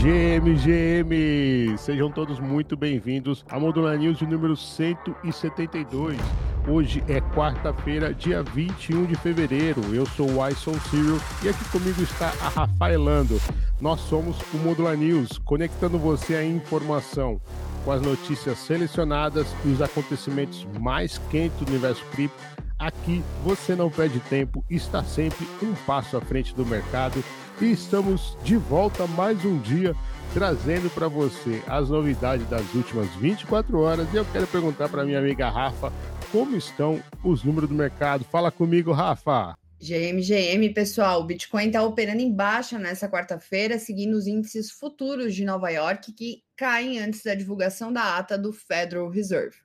GMGM! Sejam todos muito bem-vindos a Modular News número 172. Hoje é quarta-feira, dia 21 de fevereiro. Eu sou o Ison Cyril e aqui comigo está a Rafaelando. Nós somos o Modular News, conectando você à informação com as notícias selecionadas e os acontecimentos mais quentes do universo cripto. Aqui você não perde tempo, está sempre um passo à frente do mercado e estamos de volta mais um dia trazendo para você as novidades das últimas 24 horas. E eu quero perguntar para minha amiga Rafa como estão os números do mercado. Fala comigo, Rafa. GM, GM, pessoal, o Bitcoin está operando em baixa nessa quarta-feira, seguindo os índices futuros de Nova York que caem antes da divulgação da ata do Federal Reserve.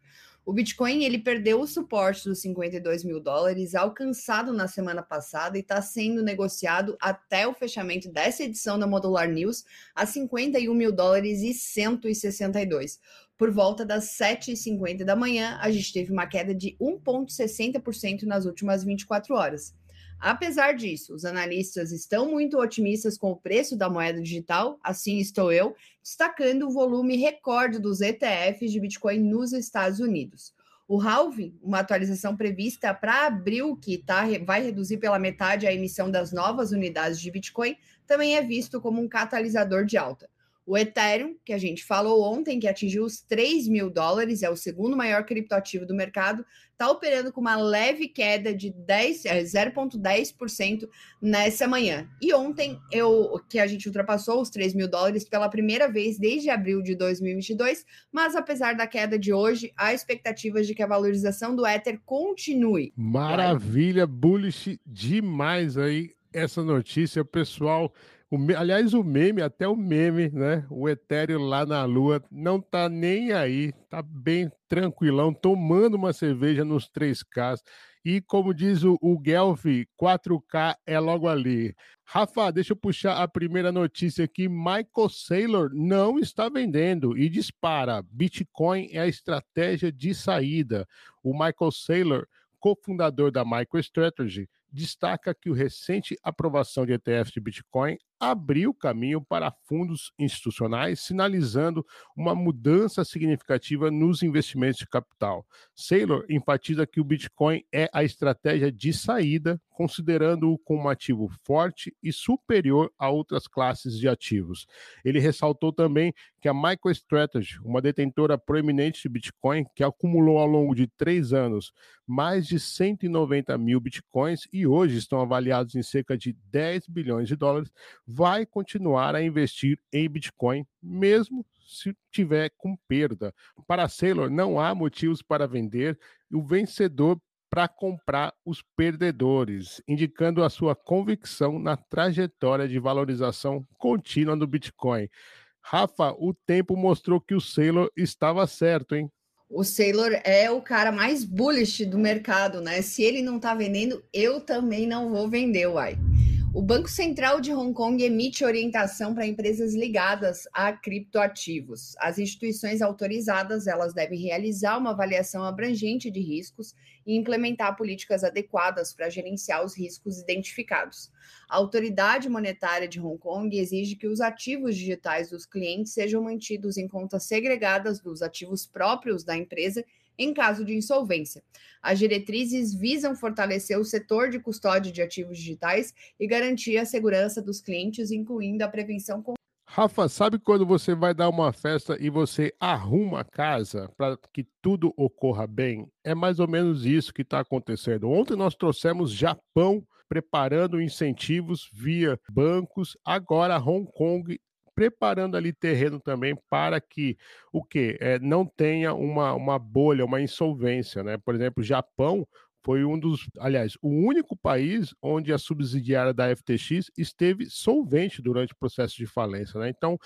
O Bitcoin ele perdeu o suporte dos 52 mil dólares alcançado na semana passada e está sendo negociado até o fechamento dessa edição da Modular News a 51 mil dólares e 162. Por volta das 7h50 da manhã, a gente teve uma queda de 1,60% nas últimas 24 horas. Apesar disso, os analistas estão muito otimistas com o preço da moeda digital, assim estou eu, destacando o volume recorde dos ETFs de Bitcoin nos Estados Unidos. O halving, uma atualização prevista para abril, que tá, vai reduzir pela metade a emissão das novas unidades de Bitcoin, também é visto como um catalisador de alta. O Ethereum, que a gente falou ontem, que atingiu os 3 mil dólares, é o segundo maior criptoativo do mercado, está operando com uma leve queda de 0,10% é, nessa manhã. E ontem, eu, que a gente ultrapassou os 3 mil dólares pela primeira vez desde abril de 2022, mas apesar da queda de hoje, há expectativas de que a valorização do Ether continue. Maravilha, bullish demais aí essa notícia, pessoal. O, aliás, o meme, até o meme, né? O Ethereum lá na Lua não tá nem aí, tá bem tranquilão, tomando uma cerveja nos 3K. E como diz o, o Guelph, 4K é logo ali. Rafa, deixa eu puxar a primeira notícia aqui. Michael Saylor não está vendendo e dispara. Bitcoin é a estratégia de saída. O Michael Saylor, cofundador da MicroStrategy, destaca que o recente aprovação de ETFs de Bitcoin abriu caminho para fundos institucionais, sinalizando uma mudança significativa nos investimentos de capital. Saylor enfatiza que o Bitcoin é a estratégia de saída, considerando-o como um ativo forte e superior a outras classes de ativos. Ele ressaltou também que a MicroStrategy, uma detentora proeminente de Bitcoin, que acumulou ao longo de três anos mais de 190 mil Bitcoins e hoje estão avaliados em cerca de 10 bilhões de dólares, vai continuar a investir em Bitcoin, mesmo se tiver com perda. Para a Sailor, não há motivos para vender o vencedor para comprar os perdedores, indicando a sua convicção na trajetória de valorização contínua do Bitcoin. Rafa, o tempo mostrou que o Sailor estava certo, hein? O Sailor é o cara mais bullish do mercado, né? Se ele não tá vendendo, eu também não vou vender, uai. O Banco Central de Hong Kong emite orientação para empresas ligadas a criptoativos. As instituições autorizadas, elas devem realizar uma avaliação abrangente de riscos e implementar políticas adequadas para gerenciar os riscos identificados. A autoridade monetária de Hong Kong exige que os ativos digitais dos clientes sejam mantidos em contas segregadas dos ativos próprios da empresa em caso de insolvência. As diretrizes visam fortalecer o setor de custódia de ativos digitais e garantir a segurança dos clientes, incluindo a prevenção. Rafa, sabe quando você vai dar uma festa e você arruma a casa para que tudo ocorra bem? É mais ou menos isso que está acontecendo. Ontem nós trouxemos Japão preparando incentivos via bancos. Agora Hong Kong preparando ali terreno também para que o que é, não tenha uma, uma bolha, uma insolvência, né? Por exemplo, o Japão foi um dos, aliás, o único país onde a subsidiária da FTX esteve solvente durante o processo de falência, né? Então,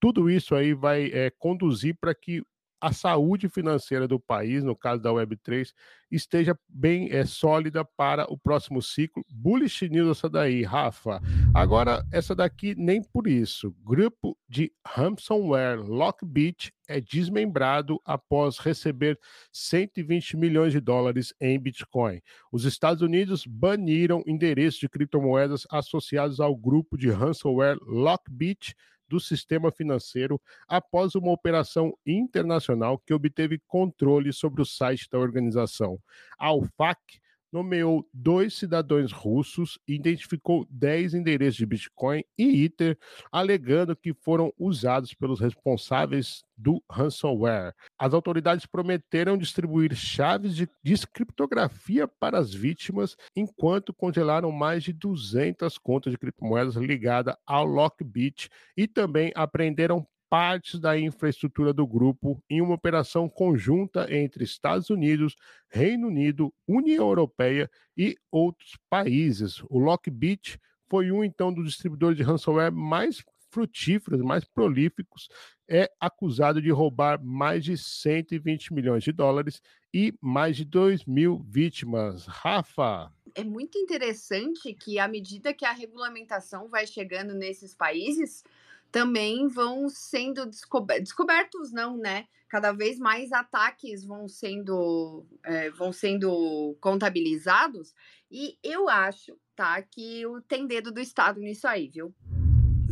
tudo isso aí vai é, conduzir para que a saúde financeira do país, no caso da Web3, esteja bem é, sólida para o próximo ciclo. Bullish news essa daí, Rafa. Agora, essa daqui nem por isso. Grupo de ransomware Lockbit é desmembrado após receber 120 milhões de dólares em Bitcoin. Os Estados Unidos baniram endereços de criptomoedas associados ao grupo de ransomware Lockbit do sistema financeiro após uma operação internacional que obteve controle sobre o site da organização. A UFAC nomeou dois cidadãos russos e identificou 10 endereços de Bitcoin e Ether, alegando que foram usados pelos responsáveis do ransomware. As autoridades prometeram distribuir chaves de descriptografia para as vítimas, enquanto congelaram mais de 200 contas de criptomoedas ligadas ao Lockbit e também apreenderam partes da infraestrutura do grupo em uma operação conjunta entre Estados Unidos, Reino Unido, União Europeia e outros países. O Lockbit foi um então dos distribuidores de ransomware mais frutíferos, mais prolíficos, é acusado de roubar mais de 120 milhões de dólares e mais de 2 mil vítimas. Rafa. É muito interessante que, à medida que a regulamentação vai chegando nesses países, também vão sendo descobertos, descobertos não, né? Cada vez mais ataques vão sendo, é, vão sendo contabilizados e eu acho, tá, que tem dedo do Estado nisso aí, viu?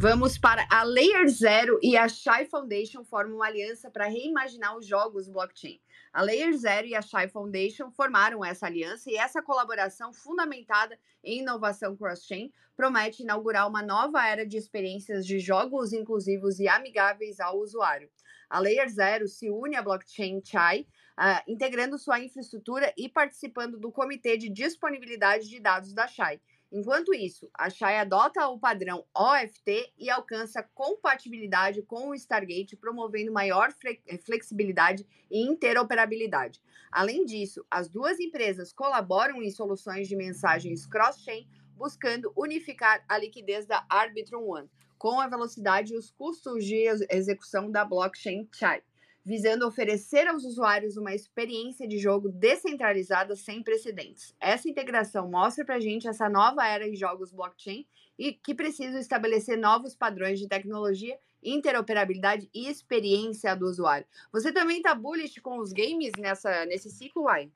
Vamos para a Layer Zero e a Shy Foundation formam uma aliança para reimaginar os jogos blockchain. A Layer Zero e a Shy Foundation formaram essa aliança e essa colaboração fundamentada em inovação cross-chain promete inaugurar uma nova era de experiências de jogos inclusivos e amigáveis ao usuário. A Layer Zero se une à blockchain Chai, uh, integrando sua infraestrutura e participando do comitê de disponibilidade de dados da Chai Enquanto isso, a Shai adota o padrão OFT e alcança compatibilidade com o Stargate, promovendo maior eh, flexibilidade e interoperabilidade. Além disso, as duas empresas colaboram em soluções de mensagens cross-chain, buscando unificar a liquidez da Arbitrum One, com a velocidade e os custos de execução da blockchain Chai visando oferecer aos usuários uma experiência de jogo descentralizada sem precedentes. Essa integração mostra para a gente essa nova era em jogos blockchain e que precisa estabelecer novos padrões de tecnologia, interoperabilidade e experiência do usuário. Você também está bullish com os games nessa, nesse ciclo, Lai?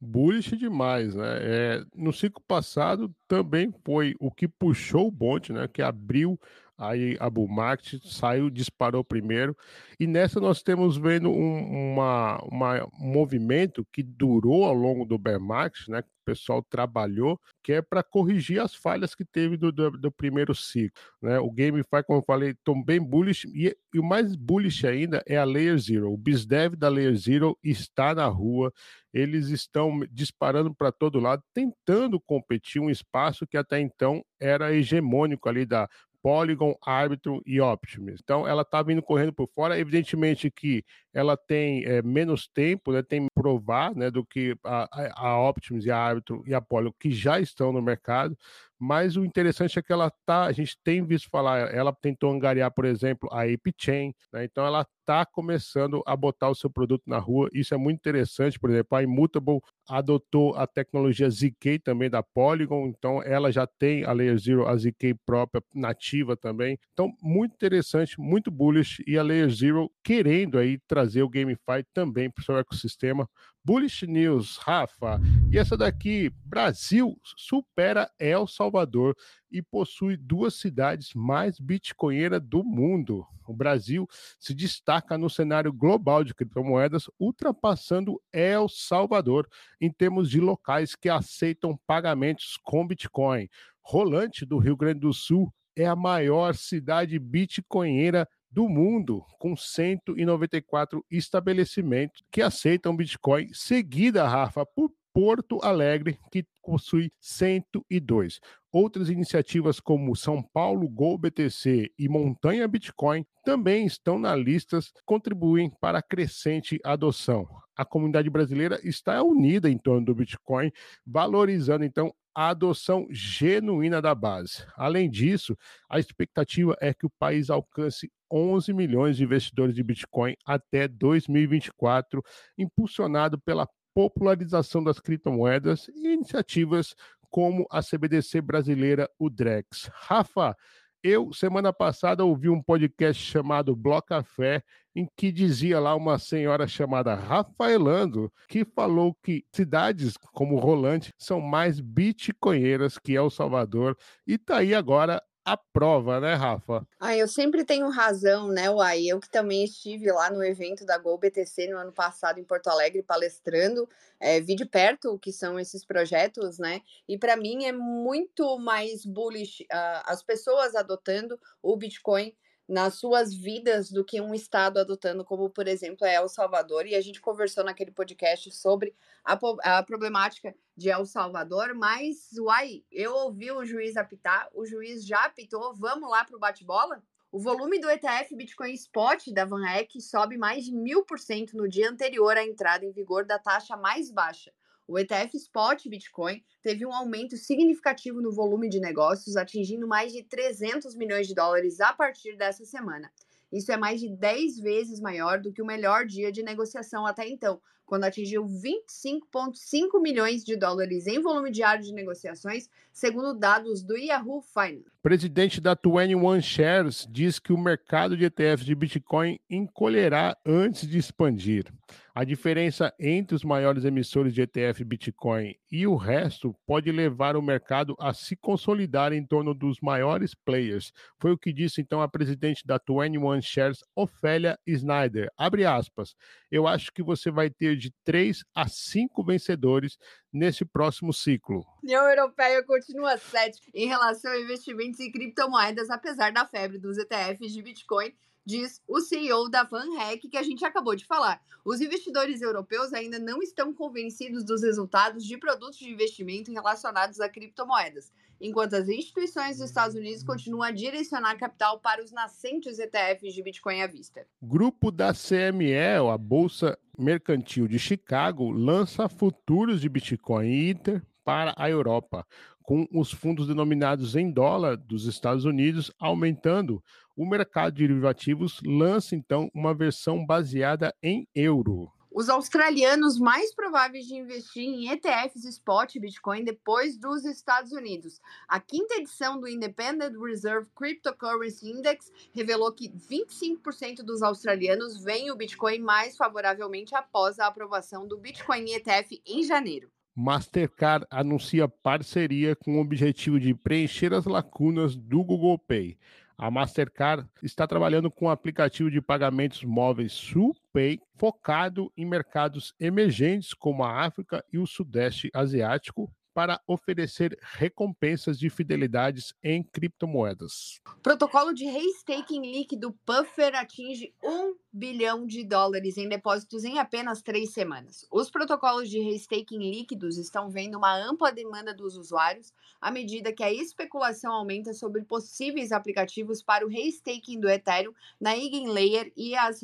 Bullish demais, né? É, no ciclo passado também foi o que puxou o bonde, né? Que abriu aí a bull market saiu, disparou primeiro, e nessa nós temos vendo um, uma, uma, um movimento que durou ao longo do bear market, né, o pessoal trabalhou, que é para corrigir as falhas que teve do, do, do, primeiro ciclo. Né? O GameFi, como eu falei, estão bem bullish, e, e, o mais bullish ainda é a Layer Zero. O BizDev da Layer Zero está na rua, eles estão disparando para todo lado, tentando competir um espaço que até então era hegemônico ali da Polygon, Arbitrum e Optimus. Então, ela está vindo correndo por fora. Evidentemente que ela tem é, menos tempo, né, tem provar né, do que a, a Optimus e a Arbitrum e a Polygon, que já estão no mercado. Mas o interessante é que ela tá, a gente tem visto falar, ela tentou angariar, por exemplo, a ApeChain, né? então ela está começando a botar o seu produto na rua. Isso é muito interessante, por exemplo, a Immutable adotou a tecnologia ZK também da Polygon, então ela já tem a Layer Zero, a ZK própria nativa também. Então, muito interessante, muito bullish e a Layer Zero querendo aí trazer o GameFi também para o seu ecossistema. Bullish News, Rafa. E essa daqui, Brasil supera El Salvador e possui duas cidades mais bitcoinheiras do mundo. O Brasil se destaca no cenário global de criptomoedas, ultrapassando El Salvador em termos de locais que aceitam pagamentos com Bitcoin. Rolante do Rio Grande do Sul é a maior cidade bitcoinheira do mundo, com 194 estabelecimentos que aceitam Bitcoin, seguida, Rafa, por Porto Alegre, que possui 102. Outras iniciativas como São Paulo Go BTC e Montanha Bitcoin também estão na lista, contribuem para a crescente adoção. A comunidade brasileira está unida em torno do Bitcoin, valorizando então a adoção genuína da base. Além disso, a expectativa é que o país alcance 11 milhões de investidores de Bitcoin até 2024, impulsionado pela popularização das criptomoedas e iniciativas como a CBDC brasileira, o Drex. Rafa, eu, semana passada, ouvi um podcast chamado Bloco Café, em que dizia lá uma senhora chamada Rafaelando, que falou que cidades como Rolante são mais bitcoinheiras que El Salvador, e tá aí agora à prova, né, Rafa? Ah, eu sempre tenho razão, né, Uai? Eu que também estive lá no evento da Gol BTC no ano passado em Porto Alegre palestrando, é, vi de perto o que são esses projetos, né? E para mim é muito mais bullish uh, as pessoas adotando o Bitcoin nas suas vidas do que um estado adotando, como por exemplo é El Salvador. E a gente conversou naquele podcast sobre a, a problemática de El Salvador, mas uai, eu ouvi o juiz apitar, o juiz já apitou, vamos lá para o bate-bola? O volume do ETF Bitcoin Spot da Van Eck sobe mais de mil por cento no dia anterior à entrada em vigor da taxa mais baixa, o ETF Spot Bitcoin teve um aumento significativo no volume de negócios, atingindo mais de 300 milhões de dólares a partir dessa semana. Isso é mais de 10 vezes maior do que o melhor dia de negociação até então, quando atingiu 25,5 milhões de dólares em volume diário de negociações, segundo dados do Yahoo Finance. Presidente da 21 Shares diz que o mercado de ETFs de Bitcoin encolherá antes de expandir. A diferença entre os maiores emissores de ETF Bitcoin e o resto pode levar o mercado a se consolidar em torno dos maiores players. Foi o que disse então a presidente da 21 Shares, Ofélia Snyder. Abre aspas. Eu acho que você vai ter de três a cinco vencedores nesse próximo ciclo. A União Europeia continua cética em relação a investimentos em criptomoedas, apesar da febre dos ETFs de Bitcoin diz o CEO da VanHack, que a gente acabou de falar. Os investidores europeus ainda não estão convencidos dos resultados de produtos de investimento relacionados a criptomoedas, enquanto as instituições dos Estados Unidos continuam a direcionar capital para os nascentes ETFs de Bitcoin à vista. Grupo da CME, a Bolsa Mercantil de Chicago, lança futuros de Bitcoin e Ether para a Europa, com os fundos denominados em dólar dos Estados Unidos aumentando o mercado de derivativos lança então uma versão baseada em euro. Os australianos mais prováveis de investir em ETFs spot Bitcoin depois dos Estados Unidos. A quinta edição do Independent Reserve Cryptocurrency Index revelou que 25% dos australianos veem o Bitcoin mais favoravelmente após a aprovação do Bitcoin ETF em janeiro. Mastercard anuncia parceria com o objetivo de preencher as lacunas do Google Pay. A Mastercard está trabalhando com um aplicativo de pagamentos móveis SuPay focado em mercados emergentes como a África e o Sudeste Asiático para oferecer recompensas de fidelidades em criptomoedas. Protocolo de restaking líquido Puffer atinge 1 bilhão de dólares em depósitos em apenas três semanas. Os protocolos de restaking líquidos estão vendo uma ampla demanda dos usuários à medida que a especulação aumenta sobre possíveis aplicativos para o restaking do Ethereum na Eigenlayer e as,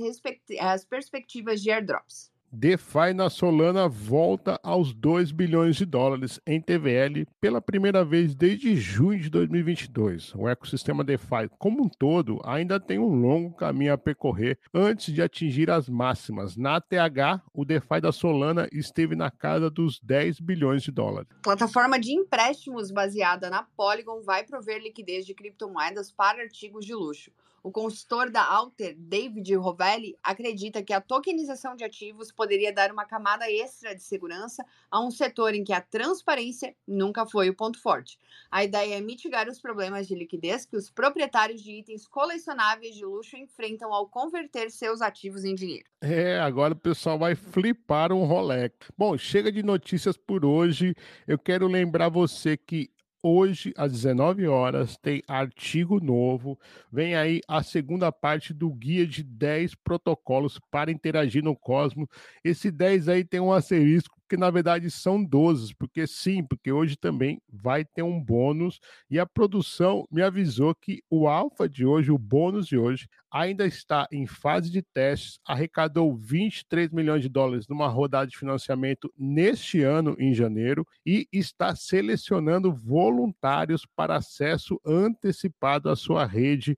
as perspectivas de airdrops. DeFi na Solana volta aos 2 bilhões de dólares em TVL pela primeira vez desde junho de 2022. O ecossistema DeFi, como um todo, ainda tem um longo caminho a percorrer antes de atingir as máximas. Na ATH, o DeFi da Solana esteve na casa dos 10 bilhões de dólares. Plataforma de empréstimos baseada na Polygon vai prover liquidez de criptomoedas para artigos de luxo. O consultor da Alter, David Rovelli, acredita que a tokenização de ativos poderia dar uma camada extra de segurança a um setor em que a transparência nunca foi o ponto forte. A ideia é mitigar os problemas de liquidez que os proprietários de itens colecionáveis de luxo enfrentam ao converter seus ativos em dinheiro. É, agora o pessoal vai flipar um Rolex. Bom, chega de notícias por hoje. Eu quero lembrar você que Hoje, às 19 horas, tem artigo novo. Vem aí a segunda parte do guia de 10 protocolos para interagir no Cosmos. Esse 10 aí tem um asterisco que na verdade são 12, porque sim, porque hoje também vai ter um bônus e a produção me avisou que o alfa de hoje, o bônus de hoje, ainda está em fase de testes, arrecadou 23 milhões de dólares numa rodada de financiamento neste ano em janeiro e está selecionando voluntários para acesso antecipado à sua rede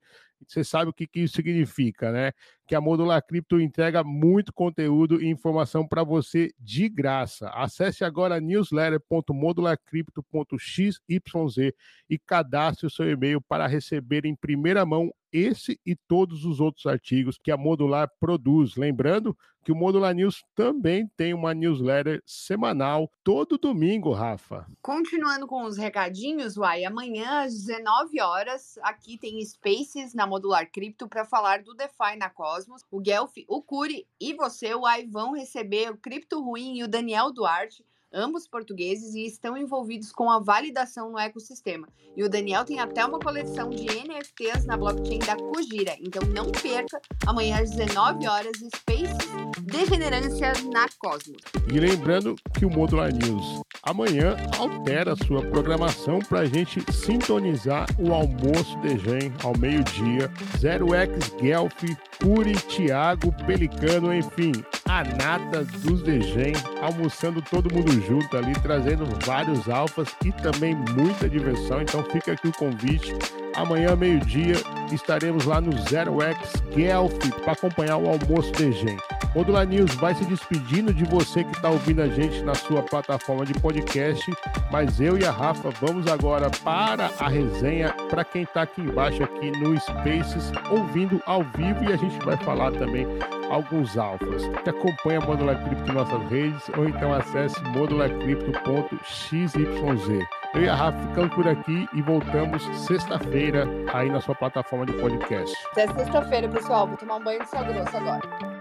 você sabe o que, que isso significa, né? Que a Modular Cripto entrega muito conteúdo e informação para você de graça. Acesse agora newsletter.modularcrypto.xyz e cadastre o seu e-mail para receber em primeira mão esse e todos os outros artigos que a Modular produz. Lembrando que o Modular News também tem uma newsletter semanal todo domingo, Rafa. Continuando com os recadinhos, Uai, amanhã às 19 horas, aqui tem Spaces na Modular Cripto para falar do DeFi na Cosmos. O Guelph, o Curi e você, Uai, vão receber o Cripto Ruim e o Daniel Duarte ambos portugueses, e estão envolvidos com a validação no ecossistema. E o Daniel tem até uma coleção de NFTs na blockchain da Kujira. Então não perca, amanhã às 19 horas, Space Degenerância na Cosmos. E lembrando que o Modular News amanhã altera sua programação para a gente sintonizar o almoço de Gen ao meio-dia. Zero X Guelph, Curi, Thiago, Pelicano, enfim, a nata dos Degen, almoçando todo mundo junto ali, trazendo vários alfas e também muita diversão. Então fica aqui o convite. Amanhã, meio-dia, estaremos lá no Zero X Guelph para acompanhar o almoço Degen. Modular News vai se despedindo de você que está ouvindo a gente na sua plataforma de podcast, mas eu e a Rafa vamos agora para a resenha para quem está aqui embaixo aqui no Spaces ouvindo ao vivo e a gente vai falar também alguns alfas. Que acompanha a Modular Cripto em nossas redes ou então acesse modularcrypto.xyz. Eu e a Rafa ficamos por aqui e voltamos sexta-feira aí na sua plataforma de podcast. Até sexta-feira, pessoal. Vou tomar um banho de sal grosso agora.